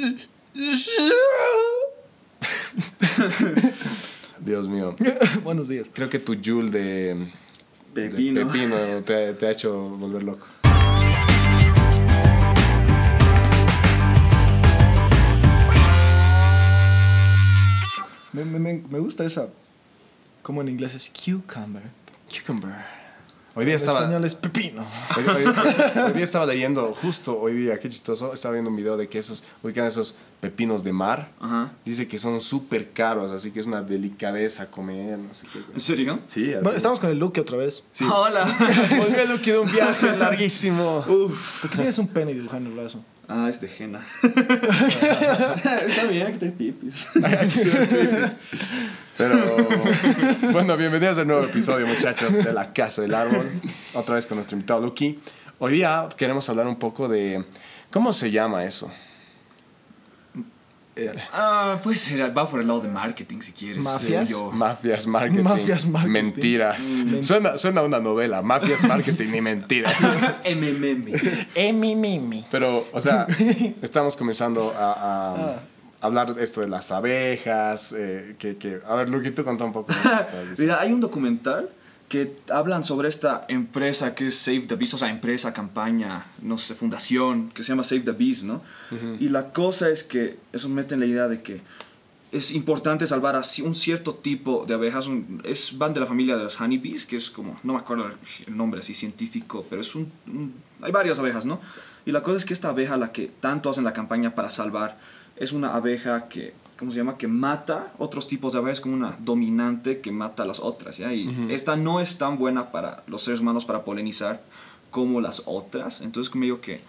Dios mío. Buenos días. Creo que tu Jul de Pepino. de pepino te, te ha hecho volver loco. Me, me, me- me gusta esa. Como en inglés es cucumber. Cucumber. Hoy día En estaba. español es pepino. Hoy, hoy- hoy día estaba leyendo, justo hoy día, qué chistoso, estaba viendo un video de que esos, ubican esos pepinos de mar. Ajá. Dice que son súper caros, así que es una delicadeza comer, no sé qué. ¿En serio? Sí, así. Bueno, estamos con el Luke otra vez. Sí. Hola. Volví lo que de un viaje larguísimo. Uf. ¿Por qué tienes un pene dibujando el brazo? Ah, es de henna. Está bien, aquí te pipis. Pero bueno, bienvenidos al nuevo episodio, muchachos, de La Casa del Árbol. Otra vez con nuestro invitado Lucky. Hoy día queremos hablar un poco de cómo se llama eso. Ah, pues va por el lado de marketing si quieres. ¿Mafias? Yo. Mafias, marketing. Mafias, marketing. Mentiras. Mm. Suena, suena a una novela. Mafias, marketing y mentiras. Es MMM. Pero, o sea, estamos comenzando a, a Ah. Hablar de esto de las abejas. eh, que, que, a ver, Lucky, tú contá un poco. Mira, hay un documental que hablan sobre esta empresa que es Save the Bees, o sea, empresa, campaña, no sé, fundación, que se llama Save the Bees, ¿no? Y la cosa es que eso mete en la idea de que es importante salvar a un cierto tipo de abejas, un- es, van de la familia de las honeybees, que es como, no me acuerdo el nombre así científico, pero es un, un- hay varias abejas, ¿no? Y la cosa es que esta abeja, la que tanto hacen la campaña para salvar, es una abeja que, ¿cómo se llama? Que mata otros tipos de abejas, como una dominante que mata a las otras, ¿ya? Y esta no es tan buena para los seres humanos para polinizar como las otras, entonces como digo que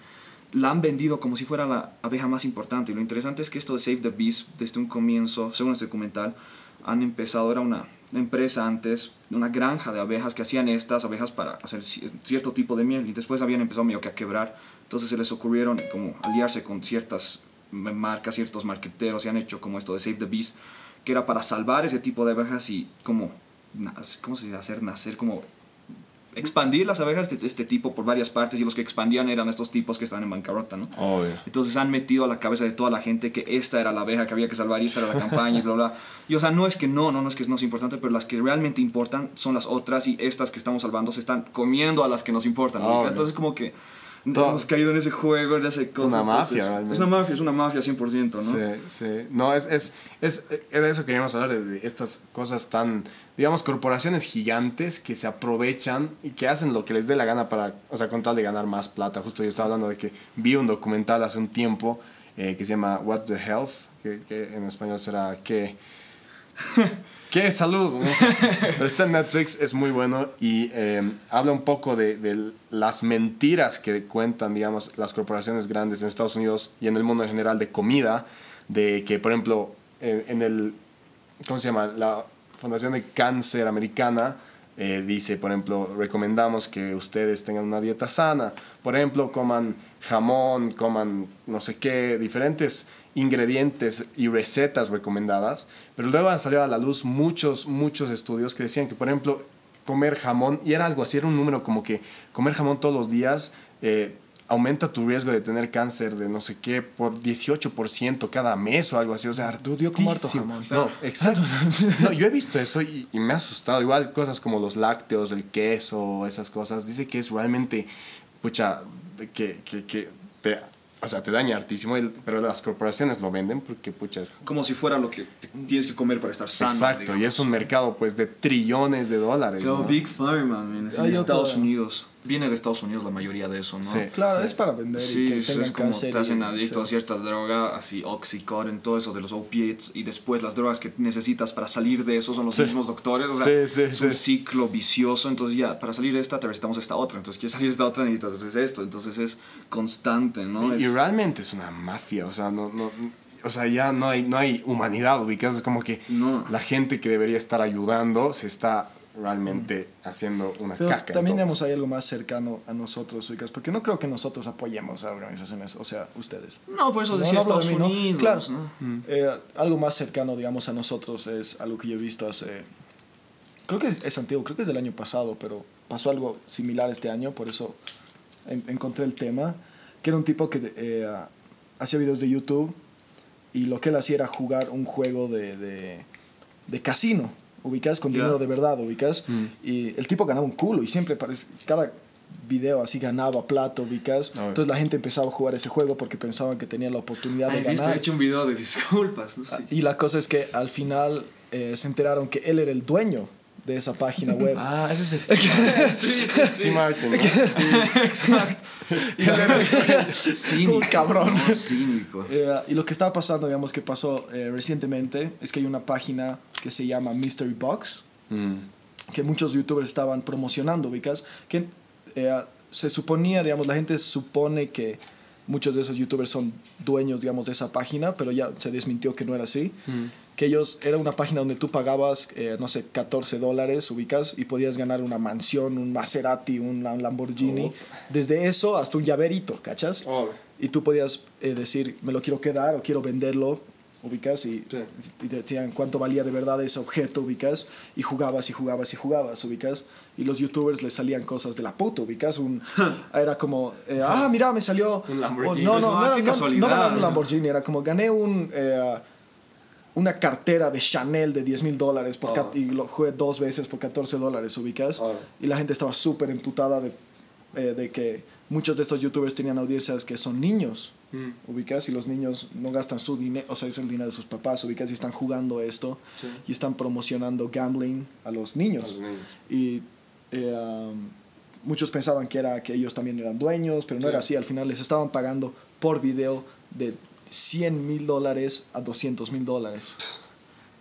la han vendido como si fuera la abeja más importante. Y lo interesante es que esto de Save the Bees, desde un comienzo, según este documental, han empezado, era una empresa antes, una granja de abejas que hacían estas abejas para hacer ci- cierto tipo de miel y después habían empezado medio que a quebrar. Entonces se les ocurrieron como aliarse con ciertas marcas, ciertos marqueteros y han hecho como esto de Save the Bees, que era para salvar ese tipo de abejas y como, ¿cómo se dice? Hacer nacer como expandir las abejas de este tipo por varias partes y los que expandían eran estos tipos que estaban en bancarrota, ¿no? Obvio. Entonces han metido a la cabeza de toda la gente que esta era la abeja que había que salvar y esta era la campaña y bla, bla. Y o sea, no es que no, no, no es que no es importante, pero las que realmente importan son las otras y estas que estamos salvando se están comiendo a las que nos importan. Entonces como que Todo- hemos caído en ese juego, en ese cosa. Una entonces, mafia, realmente. Es una mafia, es una mafia 100%, ¿no? Sí, sí. No, es, es, es, eh, de eso queríamos hablar, de, de estas cosas tan, digamos, corporaciones gigantes que se aprovechan y que hacen lo que les dé la gana para, o sea, con tal de ganar más plata. Justo yo estaba hablando de que vi un documental hace un tiempo eh, que se llama What the Health, que, que en español será ¿Qué? ¿Qué salud? Pero está en Netflix, es muy bueno y eh, habla un poco de, de las mentiras que cuentan, digamos, las corporaciones grandes en Estados Unidos y en el mundo en general de comida, de que, por ejemplo, en, en el, ¿cómo se llama? La Fundación de Cáncer Americana eh, dice, por ejemplo, recomendamos que ustedes tengan una dieta sana, por ejemplo, coman jamón, coman no sé qué, diferentes ingredientes y recetas recomendadas, pero luego han salido a la luz muchos, muchos estudios que decían que, por ejemplo, comer jamón, y era algo así, era un número como que comer jamón todos los días eh, aumenta tu riesgo de tener cáncer de no sé qué por 18% cada mes o algo así, o sea, yo como harto jamón. No, exacto. No, yo he visto eso y, y me ha asustado. Igual cosas como los lácteos, el queso, esas cosas. Dice que es realmente, pucha, que, que, que te, o sea, te daña hartísimo, el- pero las corporaciones lo venden porque, pucha, es... Como si fuera lo que tienes que comer para estar sano. Exacto, y es un mercado pues de trillones de dólares. Pero ¿no? Big Pharma, man, es Estados Unidos. Viene de Estados Unidos la mayoría de eso, ¿no? Sí. Claro, Sí. es para vender Sí, y que tengan es como cáncer. te hacen y- adicto a sí. cierta droga, así Oxycontin, todo eso de los opiates, y después las drogas que necesitas para salir de eso son los Sí. mismos doctores, o sea, Sí, sí, es un ciclo vicioso, entonces ya, para salir de esta te recetamos esta otra, entonces quieres salir de esta otra necesitas pues, esto, entonces es constante, ¿no? Y, y Es- realmente es una mafia, o sea, no, no, o sea, ya no hay, no hay humanidad ubicados, es como que No. la gente que debería estar ayudando se está realmente haciendo una Pero caca. también, digamos, hay algo más cercano a nosotros, porque no creo que nosotros apoyemos a organizaciones, o sea, ustedes. No, por eso No, decía no de Estados mí, ¿no? Unidos, Claro. ¿no? Eh, algo más cercano, digamos, a nosotros es algo que yo he visto hace... Creo que es, es antiguo, creo que es del año pasado, pero pasó algo similar este año, por eso en- encontré el tema, que era un tipo que eh, hacía videos de YouTube y lo que él hacía era jugar un juego de, de, de casino, ubicas, con dinero de verdad, ubicas. Mm. Y el tipo ganaba un culo y siempre parece, cada video así ganaba plata, ubicas. Ah, Entonces la gente empezaba a jugar ese juego porque pensaban que tenía la oportunidad de Ay, viste, ganar. he hecho un video de disculpas, no sé. Y la cosa es que al final eh, se enteraron que él era el dueño de esa página web. Ah, ese es el Sí, sí, sí. Martin, ¿no? Exacto. Y cínico, Un cabrón. ¿no? Cínico. Eh, y lo que estaba pasando, digamos, que pasó eh, recientemente, es que hay una página que se llama Mystery Box, Mm. que muchos youtubers estaban promocionando, ubicas, que eh, se suponía, digamos, la gente supone que muchos de esos youtubers son dueños, digamos, de esa página, pero ya se desmintió que no era así. Mm. Que ellos, era una página donde tú pagabas, eh, no sé, 14 dólares, ubicas, y podías ganar una mansión, un Maserati, un Lam- Lamborghini. Oh. Desde eso hasta un llaverito, ¿cachas? Oh, Y tú podías eh, decir, me lo quiero quedar o quiero venderlo, ubicas, y, Sí. y te decían cuánto valía de verdad ese objeto, ubicas, y jugabas y jugabas y jugabas, ubicas, y los youtubers les salían cosas de la puta, ubicas, un, era como, eh, ah, mira, me salió... Un Lamborghini. no, no, Ah, no, era- qué no, casualidad. no ganaron un Lamborghini, era como, gané un... eh, una cartera de Chanel de 10 mil dólares por Oh. y lo jugué dos veces por 14 dólares, ubicas. Oh. Y la gente estaba súper emputada de, eh, de que muchos de estos youtubers tenían audiencias que son niños, Mm. ubicas, y los niños no gastan su dinero, o sea, es el dinero de sus papás, ubicas, y están jugando esto Sí. y están promocionando gambling a los niños. A los niños. Y eh, um, muchos pensaban que, era, que ellos también eran dueños, pero no Sí. era así, al final les estaban pagando por video de 100 mil dólares a 200 mil dólares.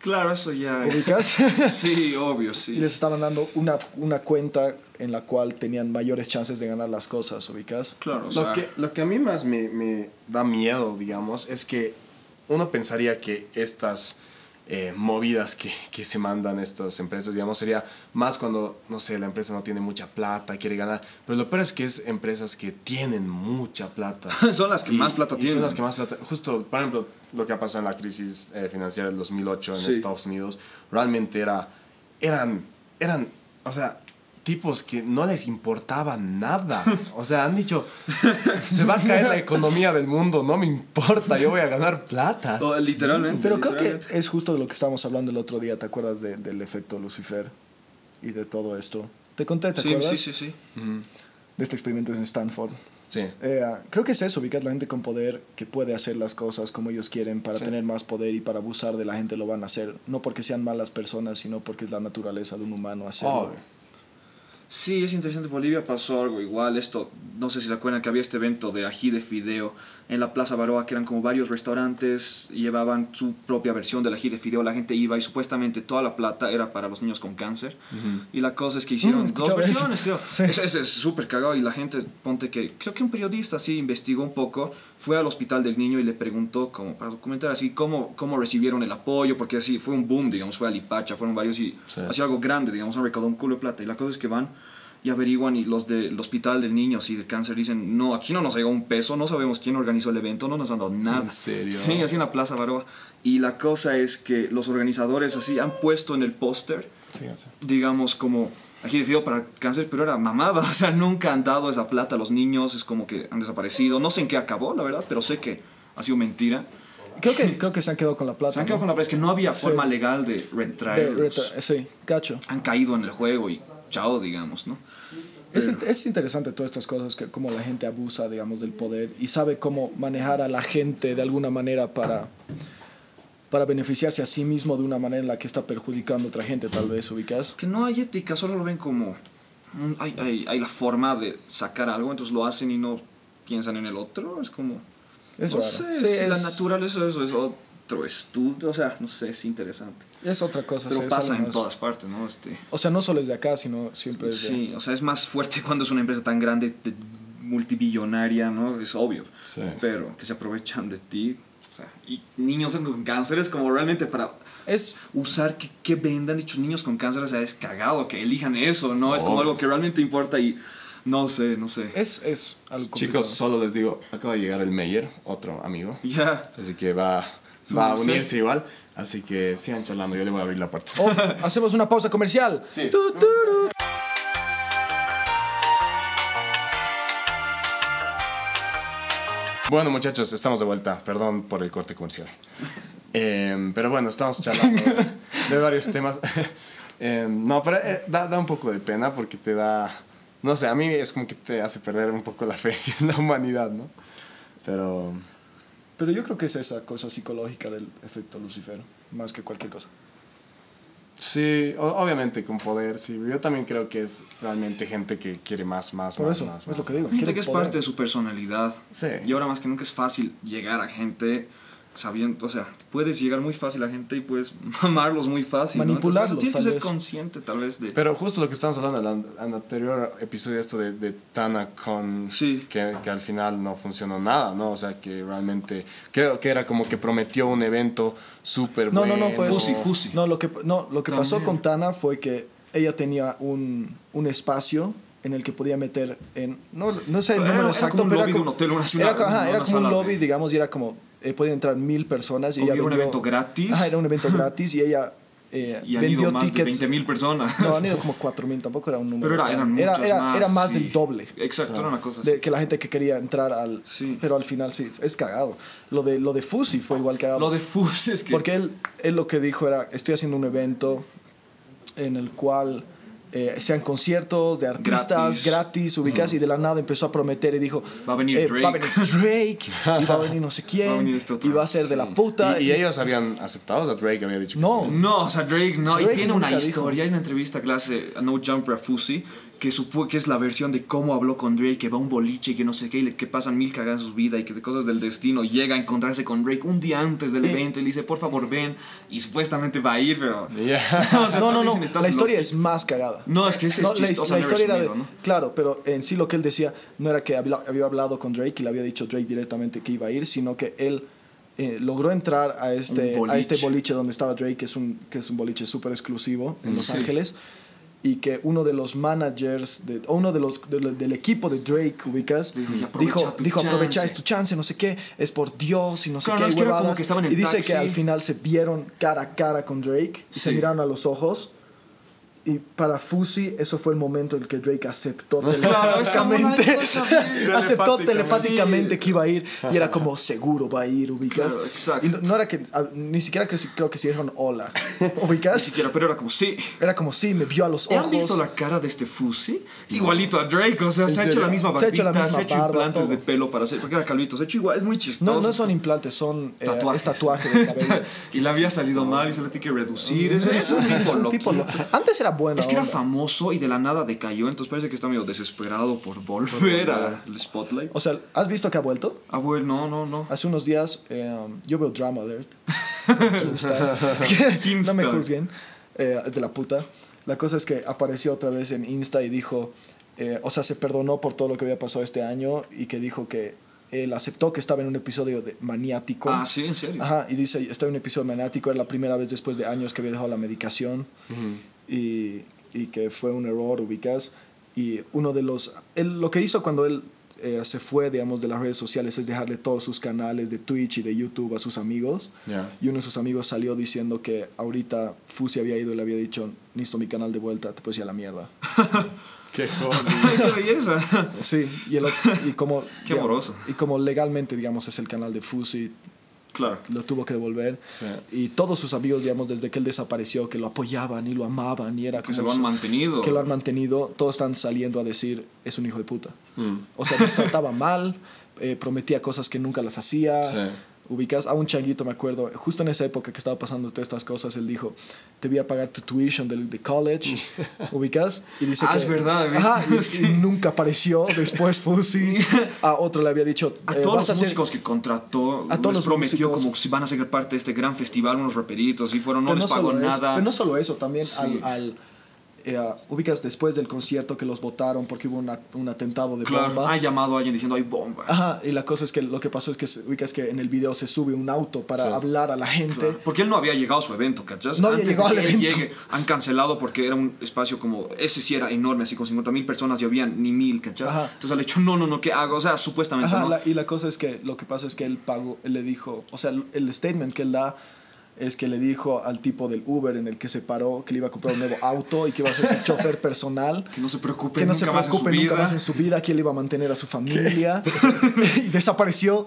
Claro, eso ya es. ¿Ubicas? Sí, obvio, y sí. les estaban dando una, una cuenta en la cual tenían mayores chances de ganar las cosas, ubicas. Claro, o Lo sea, que, lo que a mí más me, me da miedo, digamos, es que uno pensaría que estas eh, movidas que, que se mandan estas empresas, digamos, sería más cuando, no sé, la empresa no tiene mucha plata, quiere ganar. Pero lo peor es que es empresas que tienen mucha plata. son las que Y- más plata tienen. Son las que más plata. Justo, por ejemplo, lo que ha pasado en la crisis eh, financiera del 2008 en Sí. Estados Unidos, realmente era, eran, eran, o sea, tipos que no les importaba nada. O sea, han dicho, se va a caer la economía del mundo, no me importa, yo voy a ganar plata. Oh, Sí. literalmente. Pero creo que es justo de lo que estábamos hablando el otro día, ¿te acuerdas de- del efecto Lucifer y de todo esto? Te conté, ¿te Sí, acuerdas? sí, sí, sí. De este experimento en Stanford. Sí. Eh, creo que es eso, ubicas la gente con poder que puede hacer las cosas como ellos quieren para Sí. tener más poder y para abusar de la gente lo van a hacer. No porque sean malas personas, sino porque es la naturaleza de un humano hacerlo. Oh, Sí, es interesante. Bolivia pasó algo igual. Esto, no sé si se acuerdan que había este evento de ají de fideo en la Plaza Baroa, que eran como varios restaurantes, llevaban su propia versión del ají de fideo. La gente iba y supuestamente toda la plata era para los niños con cáncer. Y la cosa es que hicieron Mm, dos eso. versiones, creo. Sí. Eso, eso es súper cagado. Y la gente, ponte que, creo que un periodista así investigó un poco, fue al hospital del niño y le preguntó, como para documentar así, cómo, cómo recibieron el apoyo, porque así fue un boom, digamos, fue a Lipacha, fueron varios y Sí. hacía algo grande, digamos, han recaudado un culo de plata. Y la cosa es que van y averiguan y los del hospital del niño así de cáncer dicen no aquí no nos llegó un peso no sabemos quién organizó el evento no nos han dado nada ¿En serio? sí así en la plaza Baroa y la cosa es que los organizadores así han puesto en el póster Sí, sí. digamos, como aquí decidido para cáncer, pero era mamada, o sea, nunca han dado esa plata a los niños, es como que han desaparecido. No sé en qué acabó, la verdad, pero sé que ha sido mentira. Creo que, creo que se han quedado con la plata. Se han quedado ¿no? con la verdad, es que no había Sí. forma legal de De- retraerlos. reta- sí, cacho. Han caído en el juego y chao, digamos, ¿no? Es, es interesante todas estas cosas, que cómo la gente abusa, digamos, del poder y sabe cómo manejar a la gente de alguna manera para, para beneficiarse a sí mismo de una manera en la que está perjudicando a otra gente, tal vez, ubicas. que no hay ética, solo lo ven como... Hay, hay, hay la forma de sacar algo, entonces lo hacen y no piensan en el otro, es como... Es no raro. sé, Sí, si la es- naturaleza eso es otro estudio, o sea, no sé, es interesante. Es otra cosa. Pero sí, es pasa en más- todas partes, ¿no? Este, O sea, no solo es de acá, sino siempre es de... sí, o sea, es más fuerte cuando es una empresa tan grande, de- multibillonaria, ¿no? Es obvio. Sí. Pero que se aprovechan de ti. O sea, y niños con cáncer es como realmente para Es, usar que, que vendan dichos niños con cáncer, o sea, es cagado que elijan eso, ¿no? Es como Oh. algo que realmente importa y no sé, no sé. es, es algo Chicos, solo les digo, acaba de llegar el Meyer, otro amigo. Ya. Así que va, va a Sí. unirse igual. Así que sigan charlando, yo le voy a abrir la puerta. Oh, hacemos una pausa comercial. Sí. Tu. Bueno, muchachos, estamos de vuelta. Perdón por el corte comercial. Eh, pero bueno, estamos charlando de, varios temas. Eh, no, pero eh, da, da un poco de pena porque te da. No sé, a mí es como que te hace perder un poco la fe en la humanidad, ¿no? Pero. Pero yo creo que es esa cosa psicológica del efecto Lucifer, más que cualquier cosa. Sí, o- obviamente con poder, sí. Yo también creo que es realmente gente que quiere más, más, Por más, eso, más. es más. lo que digo. Gente que es poder. parte de su personalidad. Sí. Y ahora más que nunca es fácil llegar a gente sabiendo, o sea, puedes llegar muy fácil a gente y puedes mamarlos muy fácil. ¿no? Entonces, Manipularlos, Tienes que ser vez. consciente tal vez de... Pero justo lo que estábamos hablando en el an- anterior episodio, esto de, de Tana con. Sí. Que, que al final no funcionó nada, ¿no? O sea, que realmente. Creo que era como que prometió un evento súper No, bueno. no, no fue eso. Fusi, fusi. No, lo que, no, lo que pasó con Tana fue que ella tenía un, un espacio en el que podía meter en no, no sé el número era exacto como un pero lobby era de un como, hotel, una ciudad, era, co- ajá, una- era una como un lobby digamos y era como eh, podían entrar mil personas y ella un vendió- evento gratis. ajá, era un evento gratis y ella eh, y han vendió ido más de tickets 20 mil personas. no han ido como cuatro mil tampoco era un número Pero era, eran era, muchos era, más. era más sí. del doble Exacto, era una cosa así. de que la gente que quería entrar al Sí. pero al final sí es cagado lo de lo de Fusi fue igual cagado Lo de Fusi es que... porque él, él lo que dijo era, estoy haciendo un evento en el cual eh, sean conciertos de artistas Gratis. gratis, ubicados, y de la nada empezó a prometer y dijo, Va a venir eh, Drake. va a venir Drake, y va a venir no sé quién, Va a venir otro. y va a ser de la puta. Y, y ellos habían aceptado, o sea, Drake había dicho que No. sí. No, o sea, Drake no. Drake y tiene una nunca dijo. historia. Hay una entrevista que le hace a No Jumper a Fusi que supo que es la versión de cómo habló con Drake, que va a un boliche y que no sé qué, y le- que pasan mil cagadas en su vida y que de cosas del destino llega a encontrarse con Drake un día antes del evento y le dice, por favor, ven. Y supuestamente va a ir, pero. Ya. O sea, no, no, no, dicen, "Estás la historia loco". es más cagada. No, es que es, es No, la, chistosa, la he historia era de, ¿no? claro, pero en sí lo que él decía no era que había hablado con Drake y le había dicho Drake directamente que iba a ir, sino que él eh, logró entrar a este, a este boliche. boliche donde estaba Drake, que es un, que es un boliche súper exclusivo en Los Sí. Ángeles, y que uno de los managers, de, o uno de los, de lo- del equipo de Drake, ubicas, Dijo, "Y dijo, dijo, aprovecha, chance". es tu chance, no sé qué, es por Dios y no sé qué, no, es que era como huevadas". que estaban en y dice taxi. que al final se vieron cara a cara con Drake, y se miraron a los ojos, y para Fusi, eso fue el momento en el que Drake aceptó es telepáticamente, aceptó telepática, telepáticamente sí. que iba a ir y era como seguro va a ir, ubicas. Claro, exacto. Y no, era que, ni siquiera que, creo que se dijeron hola, Ni ubicas. siquiera, pero era como, sí. Era como sí, me vio a los ¿Han ojos. visto la cara de este Fusi? Es igualito a Drake, o sea, ¿En se ha hecho la misma Se ha barbita, hecho la misma se ha hecho barba, implantes todo. de pelo para hacer, porque era calvito, se ha hecho igual, es muy chistoso. No, no son implantes, son eh, Tatuajes. es tatuaje de cabello. y le había salido mal y se le tiene que reducir. Es, es un Es tipo un loco. tipo loco. Antes era bueno. Es que era onda. famoso y de la nada decayó, entonces parece que está medio desesperado por volver al spotlight. O sea, ¿has visto que ha vuelto? Abuelo, no, no, no. Hace unos días eh, yo veo Drama Alert. No me juzguen. eh, es de la puta. La cosa es que apareció otra vez en Insta y dijo, eh, o sea, se perdonó por todo lo que había pasado este año y que dijo que él aceptó que estaba en un episodio de maniático. Ah, sí, en serio. Ajá, y dice, estaba en un episodio maniático, era la primera vez después de años que había dejado la medicación y, y que fue un error, ubicas. Y uno de los... Él, lo que hizo cuando él eh, se fue, digamos, de las redes sociales es dejarle todos sus canales de Twitch y de YouTube a sus amigos. Ya. Y uno de sus amigos salió diciendo que ahorita Fusi había ido y le había dicho, necesito mi canal de vuelta, te puedes ir a la mierda. Qué joder. Qué belleza. Sí, y, el y como... Qué digamos, amoroso. Y como legalmente, digamos, es el canal de Fusi, Claro. lo tuvo que devolver. Sí. Y todos sus amigos, digamos, desde que él desapareció, que lo apoyaban y lo amaban y era Que como se lo han su- mantenido. que lo han mantenido, todos están saliendo a decir, es un hijo de puta. Mm. O sea, nos trataba mal, eh, prometía cosas que nunca las hacía. Sí. Ubicas a un changuito, me acuerdo, justo en esa época que estaba pasando todas estas cosas, él dijo, te voy a pagar tu tuition del de college, ubicas, y dice Ah, que... es verdad, ¿viste? Ajá, y, y Sí. nunca apareció, después Fusi, a otro le había dicho, A eh, todos los a hacer- músicos que contrató, A todos les prometió músicos. como si van a ser parte de este gran festival, unos raperitos, y fueron, no Pero les pagó solo eso, nada. pero no solo eso, también Sí. al, al, eh, ubicas después del concierto que los votaron porque hubo una- un atentado de claro, bomba. ha llamado a alguien diciendo hay bomba. Ajá, y la cosa es que lo que pasó es que ubicas que en el video se sube un auto para Sí. hablar a la gente. Claro, Porque él no había llegado a su evento, ¿cachas? No había Antes llegado de al que él evento. llegue, han cancelado porque era un espacio como, ese sí era enorme, así con 50 mil personas y habían ni mil, ¿cachas? Ajá. Entonces le hecho, no, no, no, ¿qué hago? O sea, supuestamente Ajá, no. la- y la cosa es que lo que pasa es que él pagó, él le dijo, o sea, el, el statement que él da es que le dijo al tipo del Uber en el que se paró que le iba a comprar un nuevo auto y que iba a ser su chofer personal. Que no se preocupe Que no nunca se más en su preocupe nunca vida. más en su vida, que él iba a mantener a su familia. y desapareció.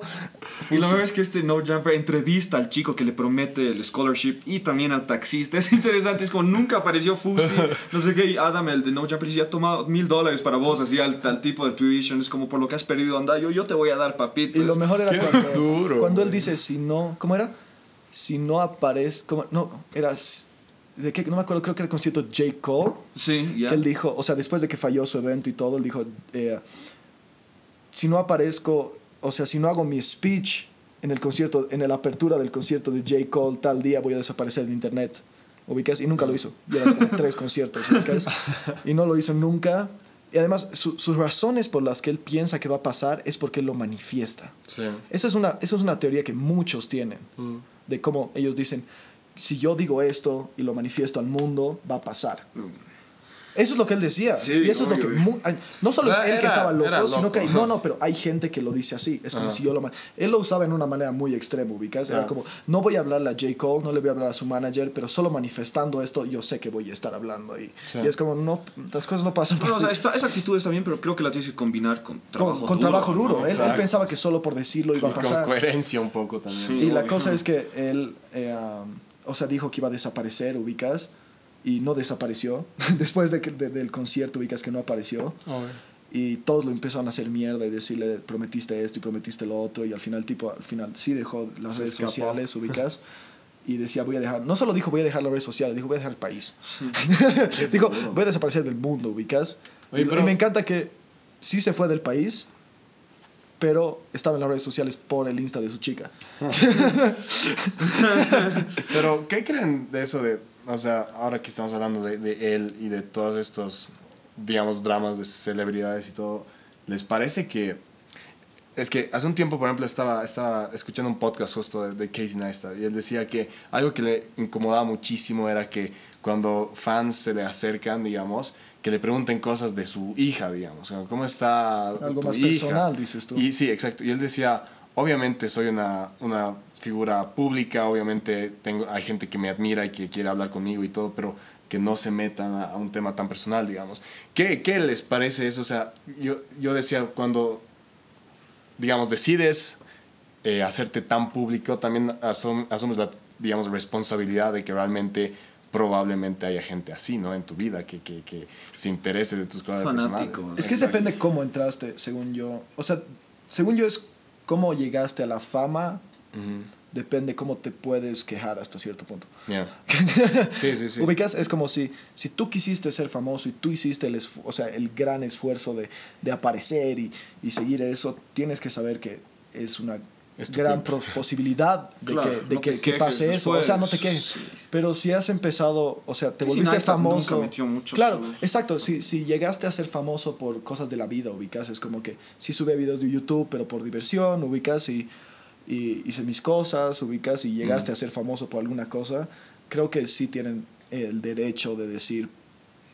Y lo mejor es que este No Jumper entrevista al chico que le promete el scholarship y también al taxista. Es interesante, es como nunca apareció Fusi, no sé qué. Adam, el de No Jumper, dice: Ya ha tomado mil dólares para vos, así al, al tipo de tuition. Es como por lo que has perdido, anda, yo, yo te voy a dar papitos. Y lo mejor era cuando, duro, cuando él dice, si no, ¿cómo era? Si no aparece, ¿cómo? no, era, ¿de qué? No me acuerdo, creo que era el concierto J. Cole, Sí, ya. que él dijo, o sea, después de que falló su evento y todo, él dijo, eh, si no aparezco, o sea, si no hago mi speech en el concierto, en la apertura del concierto de J. Cole tal día, voy a desaparecer de internet. ¿Ubicas? Y nunca lo hizo. Tres conciertos, ¿ubicas? Y no lo hizo nunca. Y además, su- sus razones por las que él piensa que va a pasar es porque él lo manifiesta. Sí. Eso es una, eso es una teoría que muchos tienen, Mm. De cómo ellos dicen, si yo digo esto y lo manifiesto al mundo, va a pasar. Eso es lo que él decía. Sí, y eso es lo que... no solo O sea, es él que estaba loco, sino que... hay-. No, no, pero hay gente que lo dice así. Es como Ajá. si yo lo... man- Él lo usaba en una manera muy extrema, ubicas. Era como, no voy a hablarle a J. Cole, no le voy a hablar a su manager, pero solo manifestando esto, yo sé que voy a estar hablando ahí. Sí. Y es como, no, las cosas no pasan No, o sea, esta- esa actitud está bien, pero creo que la tienes que combinar con trabajo con, con duro. trabajo duro. ¿no? Él, pensaba que solo por decirlo iba a Y con pasar. coherencia un poco también. Sí. Y la cosa es que él, eh, um, o sea, dijo que iba a desaparecer, ubicas, y no desapareció. Después de que- de- del concierto, ubicas que no apareció. Y todos lo empezaron a hacer mierda y decirle, prometiste esto y prometiste lo otro. Y al final, tipo, al final sí dejó las Se redes escapó. sociales, ubicas. Y decía, voy a dejar, no solo dijo voy a dejar las redes sociales, dijo voy a dejar el país. Sí. dijo, voy a desaparecer del mundo, ubicas. Oye, y, pero- y me encanta que sí se fue del país, pero estaba en las redes sociales por el Insta de su chica. Pero, ¿qué creen de eso de, o sea, ahora que estamos hablando de, de él y de todos estos, digamos, dramas de celebridades y todo, ¿les parece que... Es que hace un tiempo, por ejemplo, estaba, estaba escuchando un podcast justo de, de Casey Neistat y él decía que algo que le incomodaba muchísimo era que cuando fans se le acercan, digamos, que le pregunten cosas de su hija, digamos, ¿cómo está Algo tu más hija? personal, dices tú. Y sí, exacto. Y él decía, obviamente soy una, una figura pública, obviamente tengo, hay gente que me admira y que quiere hablar conmigo y todo, pero que no se metan a, a un tema tan personal, digamos. ¿Qué, ¿Qué les parece eso? O sea, yo, yo decía, cuando, digamos, decides eh, hacerte tan público, también asum- asumes la, digamos, responsabilidad de que realmente probablemente haya gente así, ¿no? En tu vida, que, que, que se interese de tus cosas Fanático. personales. Es que depende cómo entraste, según yo. O sea, según yo es cómo llegaste a la fama, Ujú. depende cómo te puedes quejar hasta cierto punto. Yeah. Sí, sí, sí. Ubicas, es como si, si tú quisiste ser famoso y tú hiciste el, o sea, el gran esfuerzo de, de aparecer y, y seguir eso, tienes que saber que es una Es gran posibilidad de Claro, que, de no que, pase eso. O sea, no te quejes. Sí. Pero si has empezado, o sea, te volviste Neistat famoso. nunca metió mucho claro, exacto. Si, si llegaste a ser famoso por cosas de la vida, ubicas, es como que sí sube videos de YouTube, pero por diversión, ubicas y, y hice mis cosas, ubicas y llegaste a ser famoso por alguna cosa, creo que sí tienen el derecho de decir,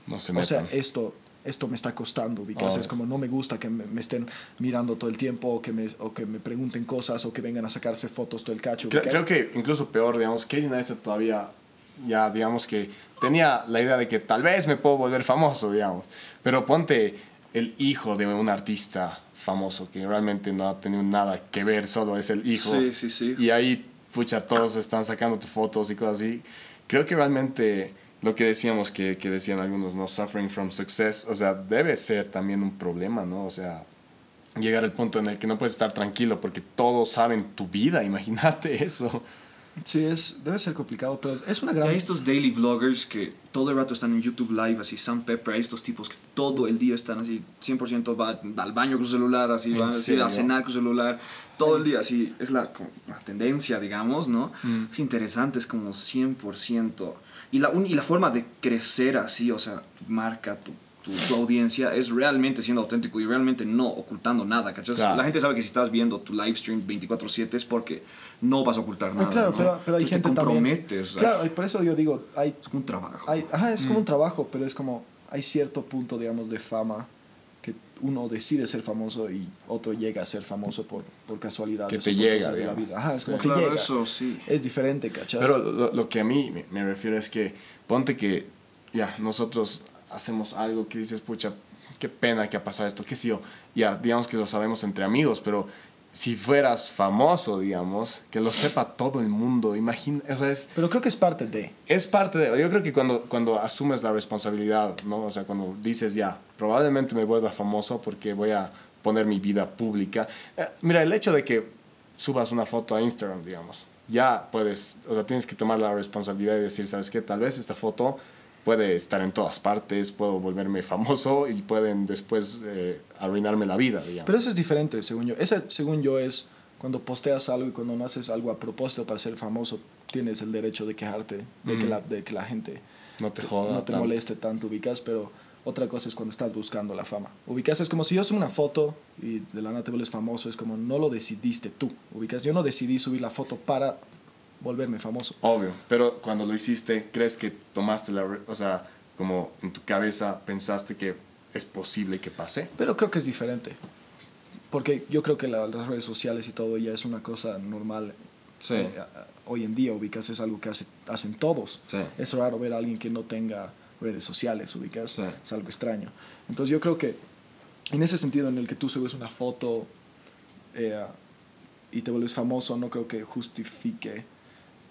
No se o sea, esto, esto me está costando, ubicas, Oh. es como no me gusta que me, me estén mirando todo el tiempo o que, me, o que me pregunten cosas o que vengan a sacarse fotos todo el cacho. Creo, creo que incluso peor, digamos, Casey Neistat todavía, ya, digamos que tenía la idea de que tal vez me puedo volver famoso, digamos. Pero ponte el hijo de un artista famoso que realmente no ha tenido nada que ver, solo es el hijo. Sí, sí, sí. Y ahí, pucha, todos están sacando tus fotos y cosas así. Creo que realmente lo que decíamos, que, que decían algunos, ¿no? Suffering from success, o sea, debe ser también un problema, ¿no? O sea, llegar al punto en el que no puedes estar tranquilo porque todos saben tu vida, imagínate eso. Sí, es, debe ser complicado, pero es una Y gran... hay estos daily vloggers que todo el rato están en YouTube Live, así, Sam Pepper, hay estos tipos que todo el día están así, 100% va al baño con su celular, así, ¿En van así, a cenar con su celular, todo el día, así, es la, como la tendencia, digamos, ¿no? Mm. Es interesante, es como 100%. Y la, un- y la forma de crecer así, o sea, tu marca, tu, tu, tu audiencia, es realmente siendo auténtico y realmente no ocultando nada, ¿cachai? Claro. La gente sabe que si estás viendo tu live stream 24/7 es porque no vas a ocultar Ah, nada, claro, ¿no? pero, pero hay Entonces gente te también... comprometes. Claro, y por eso yo digo, hay, Es como un trabajo. hay, ajá, es como un trabajo, pero es como, hay cierto punto, digamos, de fama que uno decide ser famoso y otro llega a ser famoso por, por casualidad. Que te llega, de la vida. Ajá, es Sí. como que Claro, llega. eso sí. Es diferente, ¿cachas? Pero lo, lo que a mí me, me refiero es que ponte que ya nosotros hacemos algo que dices, pucha, qué pena que ha pasado esto, qué sé yo. Ya, digamos que lo sabemos entre amigos, pero si fueras famoso, digamos, que lo sepa todo el mundo, imagina, o sea, es, Pero creo que es parte de... es parte de, yo creo que cuando, cuando asumes la responsabilidad, ¿no? O sea, cuando dices, ya, probablemente me vuelva famoso porque voy a poner mi vida pública. Eh, mira, el hecho de que subas una foto a Instagram, digamos, ya puedes, o sea, tienes que tomar la responsabilidad de decir, ¿sabes qué? Tal vez esta foto puede estar en todas partes, puedo volverme famoso y pueden después eh, arruinarme la vida, digamos. Pero eso es diferente, según yo. Ese, según yo, es cuando posteas algo y cuando no haces algo a propósito para ser famoso, tienes el derecho de quejarte, de, que, Mm. la, de que la gente no te joda. no te tanto. moleste tanto, ubicas, pero otra cosa es cuando estás buscando la fama. Ubicas, es como si yo subo una foto y de la nada te vuelves famoso, es como no lo decidiste tú, ubicas. Yo no decidí subir la foto para volverme famoso. Obvio, pero cuando lo hiciste, ¿crees que tomaste la... O sea, como en tu cabeza pensaste que es posible que pase? Pero creo que es diferente. Porque yo creo que la- las redes sociales y todo ya es una cosa normal. Sí. Eh, hoy en día, ubicas, es algo que hace- hacen todos. Sí. Es raro ver a alguien que no tenga redes sociales, ubicas. Sí. Es algo extraño. Entonces yo creo que en ese sentido en el que tú subes una foto eh, y te vuelves famoso, no creo que justifique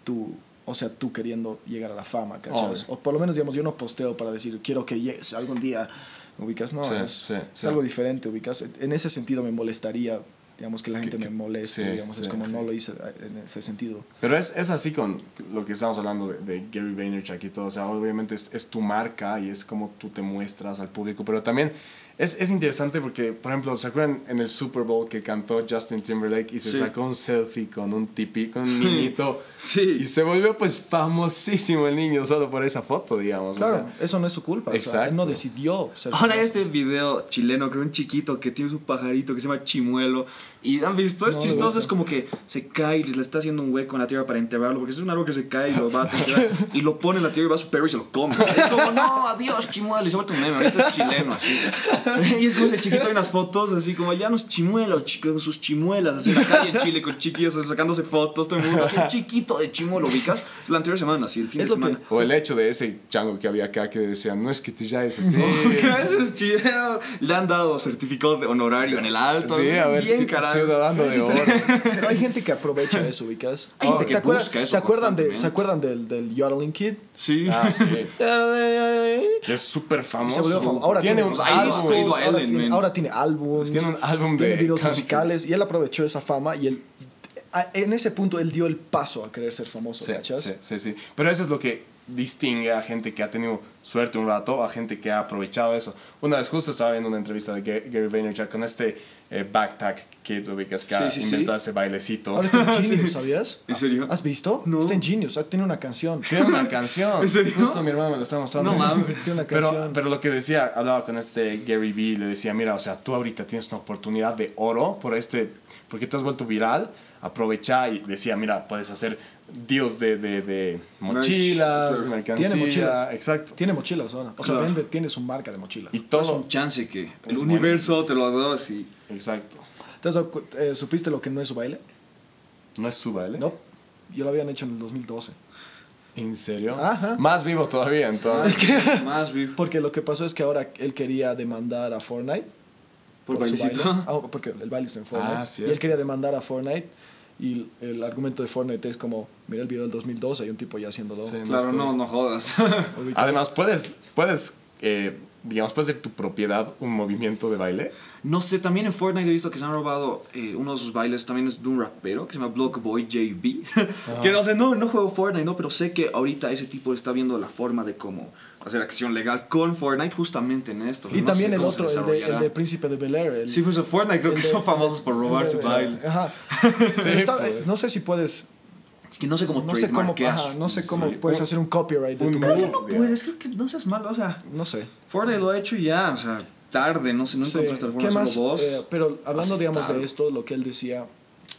tu, o sea, tú queriendo llegar a la fama, ¿cachas? Obvio. O por lo menos, digamos, yo no posteo para decir, quiero que llegues algún día, ubicas, no, Sí, es, sí, es sí. algo diferente, ubicas. En ese sentido me molestaría, digamos, que la gente Que- me moleste, digamos, es como no lo hice en ese sentido. Pero es, es así con lo que estamos hablando de, de Gary Vaynerchuk y todo. O sea, obviamente es, es tu marca y es como tú te muestras al público. Pero también es, es interesante porque, por ejemplo, ¿se acuerdan en el Super Bowl que cantó Justin Timberlake y se Sí. sacó un selfie con un tipi, con un Sí. niñito? Sí. Y se volvió pues famosísimo el niño solo por esa foto, digamos. o Claro, sea. eso no es su culpa, o sea, él Exacto. no decidió ser Ahora famoso. este video chileno, creo un chiquito que tiene su pajarito que se llama Chimuelo. Y han visto, es No, chistoso, es como que se cae y le está haciendo un hueco en la tierra para enterrarlo, porque es un árbol que se cae y lo va a enterrar, y lo pone en la tierra y va a su perro y se lo come. Es como, no, adiós, Chimuelo, y se vuelve un meme, ahorita es chileno así. Y es como ese chiquito, hay unas fotos así como, ya no es Chimuelo, chi- con sus chimuelas, así en la calle en Chile con chiquillos así, sacándose fotos, todo el mundo así, chiquito de Chimuelo, ¿ubicas? La anterior semana, así, el fin Es de lo que- semana. O el hecho de ese chango que había acá que decía, no es que te ya es así. Eso es chido. Le han dado certificado de honorario en el alto. Sí, a ver, bien carajo. ciudadano de oro. Pero hay gente que aprovecha eso, ubicas. Hay gente ¿Te que acuerdas- busca eso ¿se acuerdan, de. ¿Se acuerdan del, del Yodeling Kid? Sí. Ah, sí. Es súper famoso. se volvió famoso. Ahora tiene tiene, un álbum. Ha ido a ahora, Ellen, tiene, ahora tiene álbumes. Tiene un álbum tiene de videos country. musicales y él aprovechó esa fama y él en ese punto él dio el paso a querer ser famoso, Sí, ¿cachas? sí, sí, sí. Pero eso es lo que distingue a gente que ha tenido suerte un rato, a gente que ha aprovechado eso. Una vez justo estaba viendo una entrevista de Ga- Gary Vaynerchuk con este eh, backpack kid, ubicas, que ha Sí, sí, inventado ese bailecito. Ahora está en Genius, ¿sabías? ¿En serio? ¿Has visto? No. Está en Genius, tiene una canción. Tiene una canción. ¿En serio? Justo mi hermano me lo está mostrando. No mames. Tiene una Pero, canción. pero lo que decía, hablaba con este Gary Vee, le decía, mira, o sea, tú ahorita tienes una oportunidad de oro por este, porque te has vuelto viral, aprovecha y decía, mira, puedes hacer deals de, de, de mochilas, claro. mercancía. Tiene mochilas. Exacto. Tiene mochilas ahora. O sea, Claro. vende, tiene su marca de mochilas. Y Es todo. un chance que el Es universo te lo da así. Exacto. ¿Te has dado cu- eh, ¿Supiste lo que no es su baile? No es su baile. No. Yo lo habían hecho en el 2012. ¿En serio? Ajá. Más vivo todavía, entonces. Más vivo. Porque lo que pasó es que ahora él quería demandar a Fortnite. Por su bailecito. baile. Ah, porque el baile está en Fortnite. Ah, y él quería demandar a Fortnite. Y el, argumento de Fortnite es como, mira el video del 2012, hay un tipo ya haciéndolo. Sí. Claro, no, no jodas. Además, puedes, puedes eh, digamos, puede ser tu propiedad un movimiento de baile. No sé, también en Fortnite he visto que se han robado eh, uno de sus bailes, también es de un rapero que se llama Blockboy JB. que no sé, no, no juego Fortnite, no, pero sé que ahorita ese tipo está viendo la forma de cómo hacer acción legal con Fortnite justamente en esto. Y No también el otro, el de, el de Príncipe de Bel Air. el- Sí, pues en Fortnite creo que de- son famosos por robarse el de- baile. Ajá. Está- no sé si puedes, Es que no sé cómo no sé cómo, ajá, no sé cómo Sí, puedes hacer un copyright de un tu move. baile. No puedes, creo que no seas malo, o sea, No sé. Fortnite lo ha hecho ya, o sea, tarde, no sé, no Sí. encontraste la ¿Qué forma más? solo vos. Eh, pero hablando, digamos, aceptarlo. de esto, lo que él decía,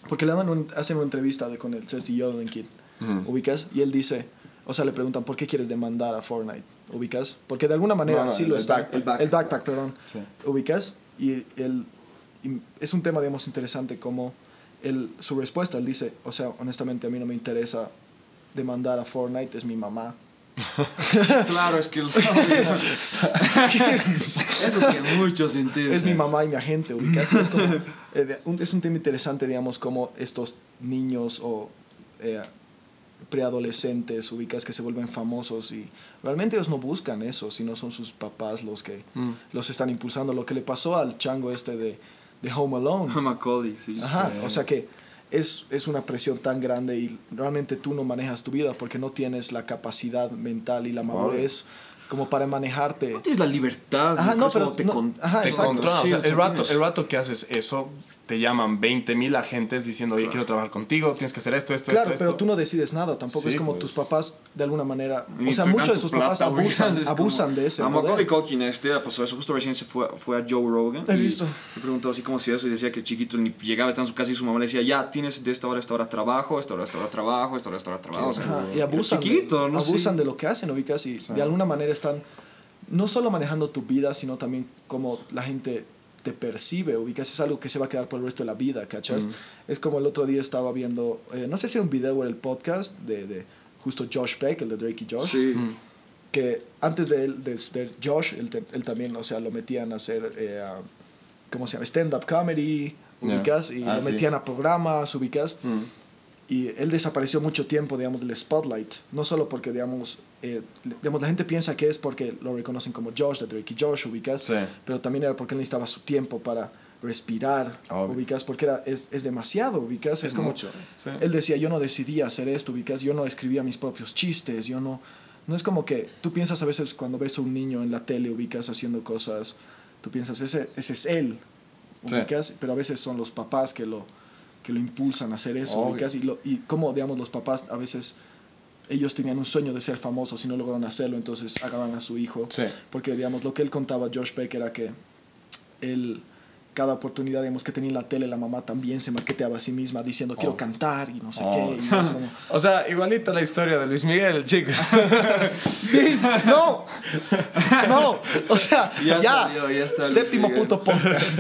porque le dan un- hacen una entrevista de, con el Chelsea Yodeling Kid, Ujú. ¿ubicas? Y él dice, o sea, le preguntan, ¿por qué quieres demandar a Fortnite? ¿Ubicas? Porque de alguna manera No, sí lo el está. backpack. el backpack, perdón. Sí. ¿Ubicas? Y, él, y es un tema, digamos, interesante como él, su respuesta, él dice, o sea, honestamente a mí no me interesa demandar a Fortnite, es mi mamá. claro, es que... Eso tiene mucho sentido. Es mi mamá y mi agente, ubicas. Es, como, eh, un, es un tema interesante, digamos, como estos niños o eh, preadolescentes, ubicas, que se vuelven famosos y realmente ellos no buscan eso, sino son sus papás los que Mm. los están impulsando. Lo que le pasó al chango este de, de Home Alone. Macaulay, sí. Ajá, o sea que es, es una presión tan grande y realmente tú no manejas tu vida porque no tienes la capacidad mental y la madurez como para manejarte. No tienes la libertad. Ajá, no, pero te, no- con- ajá, te exacto. controlan. Sí, o sea, el, rato, el rato que haces eso, te llaman 20 mil agentes diciendo, oye, quiero trabajar contigo, tienes que hacer esto, esto, Claro, esto, pero esto. tú no decides nada, tampoco Sí, es como pues. tus papás de alguna manera, o sea, muchos de sus papás plata, abusan, Es como- abusan de ese A Macaulay. Culkin este pasó eso. Justo recién se fue, fue a Joe Rogan. He y visto. Le preguntó así como si eso y decía que chiquito ni llegaba, estaba en su casa y su mamá le decía, ya, tienes de esta hora a esta hora trabajo, esta hora a esta hora trabajo, esta hora a esta hora trabajo. O sea, Ajá, y abusan, chiquito, de, ¿no? abusan Sí. de lo que hacen, ubicas, y de alguna manera están no solo manejando tu vida, sino también cómo la gente te percibe, ubicas, es algo que se va a quedar por el resto de la vida, ¿cachas? Es como el otro día estaba viendo, eh, no sé si era un video o era el podcast de, de justo Josh Beck, el de Drake y Josh, Sí. que antes de él, de, de Josh, él, te- él también, o sea, lo metían a hacer, eh, a- ¿cómo se llama? Stand-up comedy, ubicas, y Ah, lo sí. metían a programas, ubicas. Mm. Y él desapareció mucho tiempo, digamos, del spotlight. No solo porque, digamos, eh, digamos, la gente piensa que es porque lo reconocen como Josh, de Drake y Josh, ubicas. Sí. Pero también era porque él necesitaba su tiempo para respirar, Obvio. ubicas, porque era, es, es demasiado, ubicas. Es como, mucho, sí. Él decía, yo no decidí hacer esto, ubicas, yo no escribía mis propios chistes, yo no... No es como que tú piensas a veces cuando ves a un niño en la tele, ubicas, haciendo cosas, tú piensas, ese, ese es él, Sí. ubicas, pero a veces son los papás que lo, que lo impulsan a hacer eso, y, lo, y como, digamos, los papás a veces, ellos tenían un sueño de ser famosos y no lograron hacerlo, entonces agarran a su hijo, Sí. porque, digamos, lo que él contaba, Josh Beck, era que él, cada oportunidad, digamos, que tenía en la tele, la mamá también se marketeaba a sí misma diciendo, quiero Oh. cantar y no sé Oh. qué, y como, O sea, igualita la historia de Luis Miguel, chico. No, no, o sea, Ya ya, salió, ya está séptimo Miguel. puto podcast.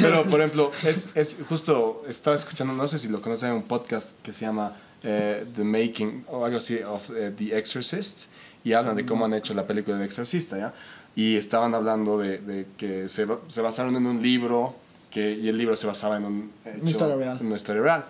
Pero, por ejemplo, es, es justo, estaba escuchando, no sé si lo conocen, un podcast que se llama eh, The Making o algo así of eh, The Exorcist y hablan de cómo han hecho la película de Exorcista, ¿ya? Y estaban hablando de, de que se, se basaron en un libro que, y el libro se basaba en un hecho- historia real. una historia real.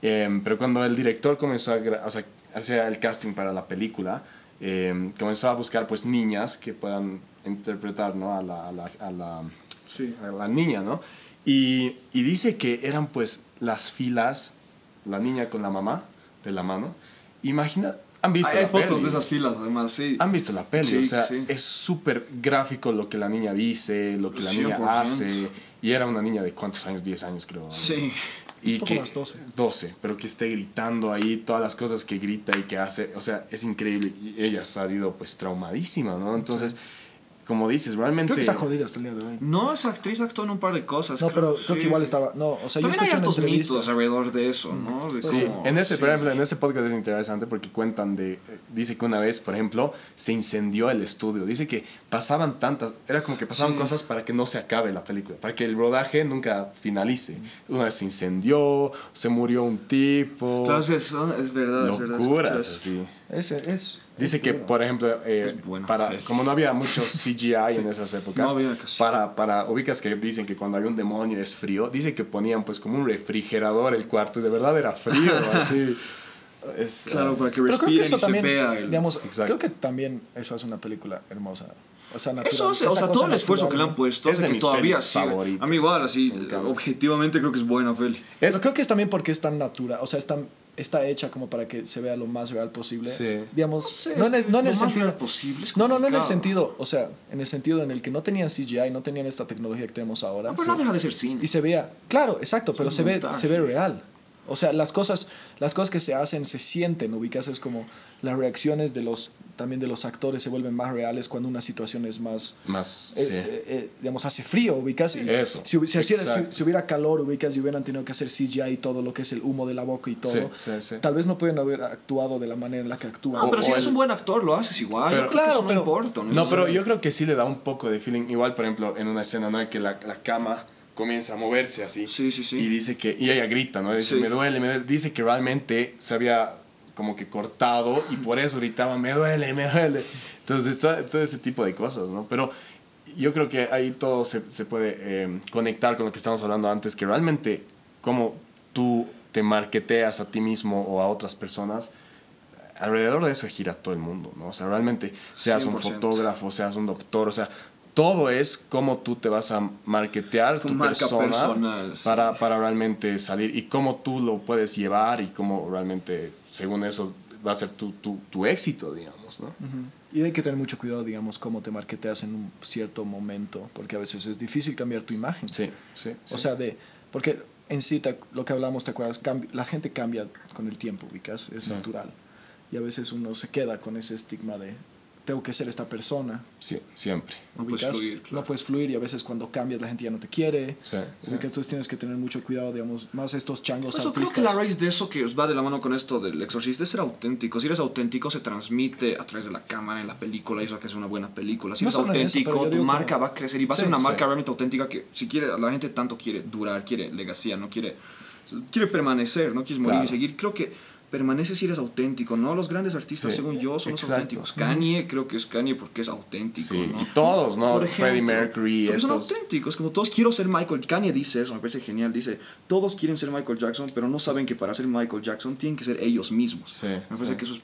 Em, pero cuando el director comenzó a, o sea, hacía el casting para la película, em, comenzó a buscar pues niñas que puedan interpretar ¿no? a, la, a, la, a, la, Sí. a la niña, ¿no? Y, y dice que eran pues las filas, la niña con la mamá de la mano. Imagina, han visto Hay la fotos peli? de esas filas, además, sí. Han visto la peli, Sí, o sea, sí. es súper gráfico lo que la niña dice, lo que la niña 100%. hace. Y era una niña de cuántos años, 10 años creo. ¿no? Sí. Y Un poco que, más, 12. 12, pero que esté gritando ahí todas las cosas que grita y que hace, o sea, es increíble. Y ella ha salido pues traumadísima, ¿no? Entonces, como dices, realmente... Creo que está jodida hasta el día de hoy. No, esa actriz actuó en un par de cosas. No, pero creo sí. que igual estaba. No, o sea, yo También hay hartos entrevista. mitos alrededor de eso, ¿no? De Sí, cómo- en ese, sí. por ejemplo, en ese podcast es interesante porque cuentan de, eh, dice que una vez, por ejemplo, se incendió el estudio. Dice que pasaban tantas, era como que pasaban Sí. cosas para que no se acabe la película, para que el rodaje nunca finalice. Una vez se incendió, se murió un tipo, Entonces, son- es verdad, es verdad. locuras escuchas. así. Es, es, Dice es que, duro. por ejemplo, eh, Es buena, para, es- como no había mucho CGI en esas épocas, No había casi. para, para, ubicas que dicen que cuando hay un demonio es frío, dice que ponían pues como un refrigerador el cuarto y de verdad era frío, así. Es, Claro, ah, para que respiren y también, se vea el... digamos, creo que también eso es una película hermosa. O sea, natural. Eso, o sea, todo el esfuerzo que le han puesto Es de que mis todavía favoritas. A mí igual, así, objetivamente creo que es buena peli. es- creo que es también porque es tan natural, o sea, es tan- está hecha como para que se vea lo más real posible. Sí. Digamos, No sé, no, es en el, que no en lo el más sentido real posible es No, no, no en el sentido, o sea, en el sentido en el que no tenían CGI, no tenían esta tecnología que tenemos ahora. No, pero no deja de ser cine. y se vea, claro, exacto, pero se ve, se ve real. O sea, las cosas, las cosas que se hacen se sienten, ubicas, es como las reacciones de los también de los actores se vuelven más reales cuando una situación es más... Más, eh, sí. eh, eh, digamos, hace frío, ubicas. Y Eso, Si, si, si- si hubiera calor, ubicas, y hubieran tenido que hacer CGI y todo lo que es el humo de la boca y todo, Sí, sí, sí. tal vez no pueden haber actuado de la manera en la que actúan. No, pero o si eres el- un buen actor, lo haces igual. Pero- Yo creo que Claro, pero- no importa. No, pero honestamente. yo creo que sí le da un poco de feeling. Igual, por ejemplo, en una escena, ¿no? En que la, la cama comienza a moverse así. Sí, sí, sí. Y dice que, y ella grita, ¿no? Dice, Sí. me duele, me duele. Dice que realmente se había como que cortado y por eso gritaba, me duele, me duele. Entonces, todo, todo ese tipo de cosas, ¿no? Pero yo creo que ahí todo se, se puede eh, conectar con lo que estábamos hablando antes, que realmente como tú te marketeas a ti mismo o a otras personas, alrededor de eso gira todo el mundo, ¿no? O sea, realmente seas un 100%. fotógrafo, seas un doctor, o sea, todo es cómo tú te vas a marketear Tu tu, persona personal, para, para realmente salir y cómo tú lo puedes llevar y cómo realmente, según eso, va a ser tu, tu, tu éxito, digamos, ¿no? Y hay que tener mucho cuidado, digamos, cómo te marketeas en un cierto momento, porque a veces es difícil cambiar tu imagen. Sí, sí. O sí. sea, de, porque en sí, te- lo que hablamos, ¿te acuerdas? Cambi- la gente cambia con el tiempo, ubicas, es natural. Y a veces uno se queda con ese estigma de, tengo que ser esta persona. Sí, siempre. No puedes fluir, claro. No puedes fluir y a veces cuando cambias la gente ya no te quiere. Sí, sí. ubicas, Entonces tienes que tener mucho cuidado, digamos, más estos changos Por eso creo que la raíz de eso que va de la mano con esto del exorcista es ser auténtico. Si eres auténtico, se transmite a través de la cámara, en la película, y eso que es una buena película. Si No eres eso, auténtico, tu marca como- va a crecer y va a ser una sí. marca realmente auténtica que si quiere, la gente tanto quiere durar, quiere legacía, no quiere, quiere permanecer, no quieres morir Claro. y seguir. Creo que permanece si eres auténtico, ¿no? Los grandes artistas, Sí, según yo, son los auténticos. Kanye, creo que es Kanye porque es auténtico, Sí, ¿no? y todos, ¿no? Por Freddie ejemplo, Mercury, porque son estos. auténticos, como todos quiero ser Michael. Kanye dice eso, me parece genial. Dice, todos quieren ser Michael Jackson, pero no saben que para ser Michael Jackson tienen que ser ellos mismos. Sí, me parece sí. que eso es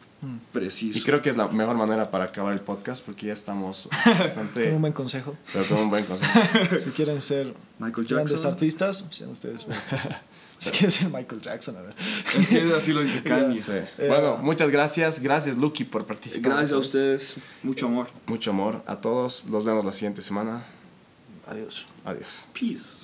preciso. Y creo que es la mejor manera para acabar el podcast porque ya estamos bastante... Con un buen consejo. pero con un buen consejo. Si quieren ser Michael grandes Jackson. artistas, sean ustedes. si quieren ser Michael Jackson, a ver. Es que así lo dice Kanye. Sí. Eh, Bueno, muchas gracias. Gracias, Lucky, por participar. Gracias a ustedes. Mucho amor. Mucho amor a todos. Los vemos la siguiente semana. Adiós. Adiós. Peace.